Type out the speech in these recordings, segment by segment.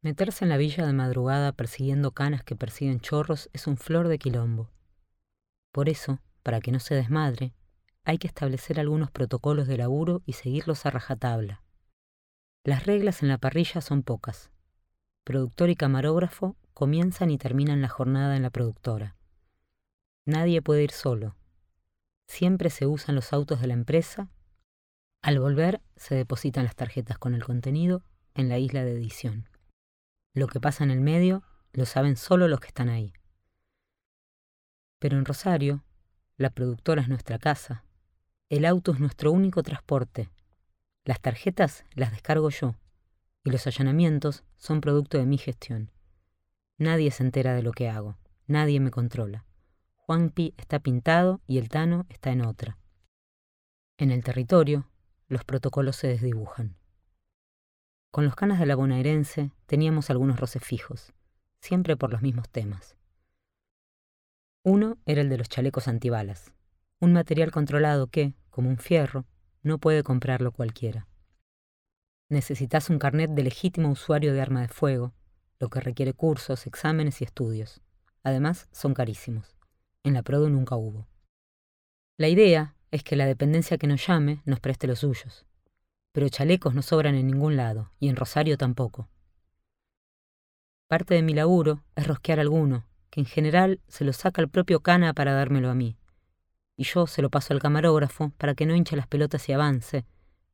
Meterse en la villa de madrugada persiguiendo canas que persiguen chorros es un flor de quilombo. Por eso, para que no se desmadre, hay que establecer algunos protocolos de laburo y seguirlos a rajatabla. Las reglas en la parrilla son pocas. Productor y camarógrafo comienzan y terminan la jornada en la productora. Nadie puede ir solo. Siempre se usan los autos de la empresa. Al volver se depositan las tarjetas con el contenido en la isla de edición. Lo que pasa en el medio lo saben solo los que están ahí. Pero en Rosario, la productora es nuestra casa. El auto es nuestro único transporte. Las tarjetas las descargo yo y los allanamientos son producto de mi gestión. Nadie se entera de lo que hago, nadie me controla. Juanpi está pintado y el Tano está en otra. En el territorio, los protocolos se desdibujan. Con los canas de la bonaerense teníamos algunos roces fijos, siempre por los mismos temas. Uno era el de los chalecos antibalas, un material controlado que, como un fierro, no puede comprarlo cualquiera. Necesitas un carnet de legítimo usuario de arma de fuego, lo que requiere cursos, exámenes y estudios. Además, son carísimos. En la Prodo nunca hubo. La idea es que la dependencia que nos llame nos preste los suyos pero chalecos no sobran en ningún lado, y en Rosario tampoco. Parte de mi laburo es rosquear alguno, que en general se lo saca el propio Cana para dármelo a mí, y yo se lo paso al camarógrafo para que no hinche las pelotas y avance,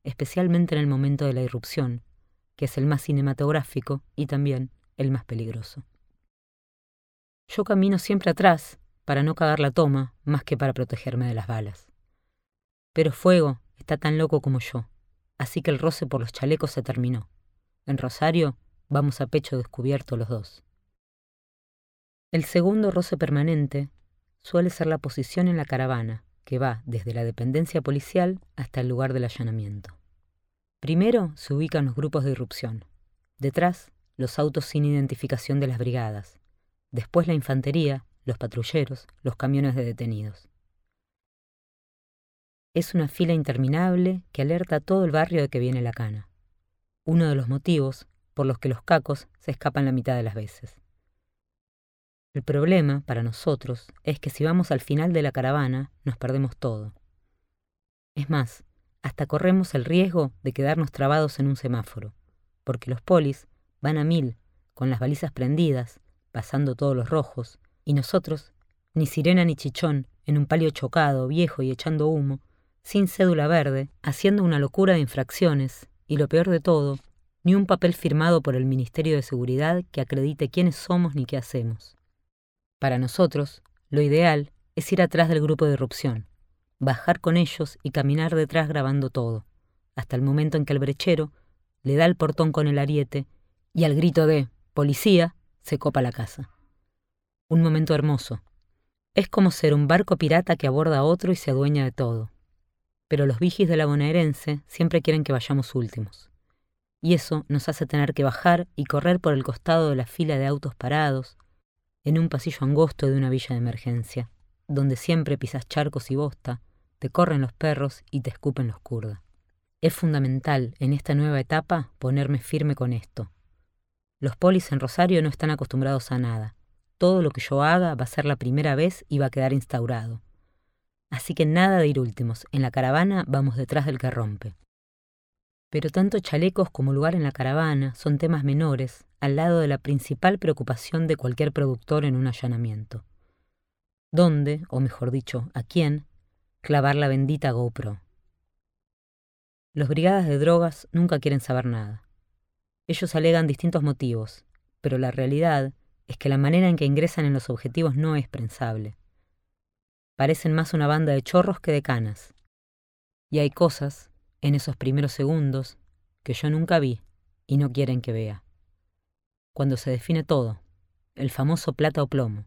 especialmente en el momento de la irrupción, que es el más cinematográfico y también el más peligroso. Yo camino siempre atrás para no cagar la toma más que para protegerme de las balas. Pero Fuego está tan loco como yo, así que el roce por los chalecos se terminó. En Rosario vamos a pecho descubierto los dos. El segundo roce permanente suele ser la posición en la caravana, que va desde la dependencia policial hasta el lugar del allanamiento. Primero se ubican los grupos de irrupción, detrás los autos sin identificación de las brigadas, después la infantería, los patrulleros, los camiones de detenidos. Es una fila interminable que alerta a todo el barrio de que viene la cana. Uno de los motivos por los que los cacos se escapan la mitad de las veces. El problema para nosotros es que si vamos al final de la caravana nos perdemos todo. Es más, hasta corremos el riesgo de quedarnos trabados en un semáforo, porque los polis van a mil, con las balizas prendidas, pasando todos los rojos, y nosotros, ni sirena ni chichón, en un palio chocado, viejo y echando humo, sin cédula verde, haciendo una locura de infracciones, y lo peor de todo, ni un papel firmado por el Ministerio de Seguridad que acredite quiénes somos ni qué hacemos. Para nosotros, lo ideal es ir atrás del grupo de irrupción, bajar con ellos y caminar detrás grabando todo, hasta el momento en que el brechero le da el portón con el ariete y al grito de ¡Policía! se copa la casa. Un momento hermoso. Es como ser un barco pirata que aborda a otro y se adueña de todo pero los vigis de la bonaerense siempre quieren que vayamos últimos. Y eso nos hace tener que bajar y correr por el costado de la fila de autos parados, en un pasillo angosto de una villa de emergencia, donde siempre pisas charcos y bosta, te corren los perros y te escupen los kurdas. Es fundamental en esta nueva etapa ponerme firme con esto. Los polis en Rosario no están acostumbrados a nada. Todo lo que yo haga va a ser la primera vez y va a quedar instaurado. Así que nada de ir últimos. En la caravana vamos detrás del que rompe. Pero tanto chalecos como lugar en la caravana son temas menores al lado de la principal preocupación de cualquier productor en un allanamiento. ¿Dónde, o mejor dicho, a quién, clavar la bendita GoPro? Los brigadas de drogas nunca quieren saber nada. Ellos alegan distintos motivos, pero la realidad es que la manera en que ingresan en los objetivos no es prensable. Parecen más una banda de chorros que de canas. Y hay cosas, en esos primeros segundos, que yo nunca vi y no quieren que vea. Cuando se define todo, el famoso plata o plomo.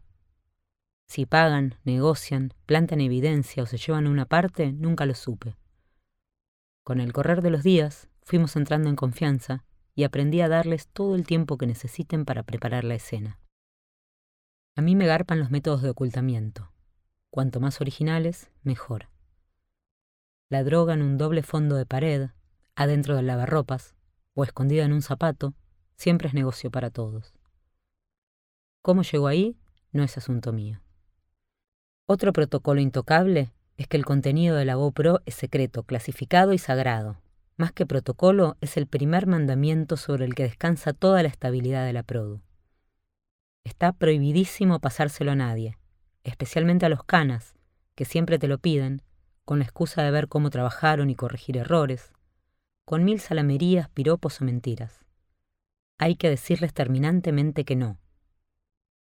Si pagan, negocian, plantan evidencia o se llevan una parte, nunca lo supe. Con el correr de los días, fuimos entrando en confianza y aprendí a darles todo el tiempo que necesiten para preparar la escena. A mí me garpan los métodos de ocultamiento. Cuanto más originales, mejor. La droga en un doble fondo de pared, adentro del lavarropas, o escondida en un zapato, siempre es negocio para todos. ¿Cómo llegó ahí? No es asunto mío. Otro protocolo intocable es que el contenido de la GoPro es secreto, clasificado y sagrado. Más que protocolo, es el primer mandamiento sobre el que descansa toda la estabilidad de la Produ. Está prohibidísimo pasárselo a nadie, especialmente a los canas, que siempre te lo piden, con la excusa de ver cómo trabajaron y corregir errores, con mil salamerías, piropos o mentiras. Hay que decirles terminantemente que no.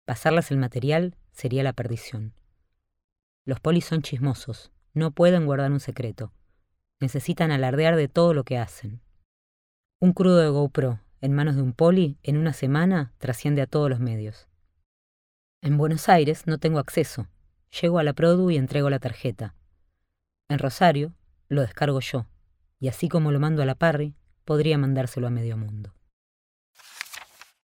Pasarles el material sería la perdición. Los polis son chismosos, no pueden guardar un secreto. Necesitan alardear de todo lo que hacen. Un crudo de GoPro en manos de un poli en una semana trasciende a todos los medios. En Buenos Aires no tengo acceso. Llego a la Produ y entrego la tarjeta. En Rosario lo descargo yo, y así como lo mando a la Parry, podría mandárselo a medio mundo.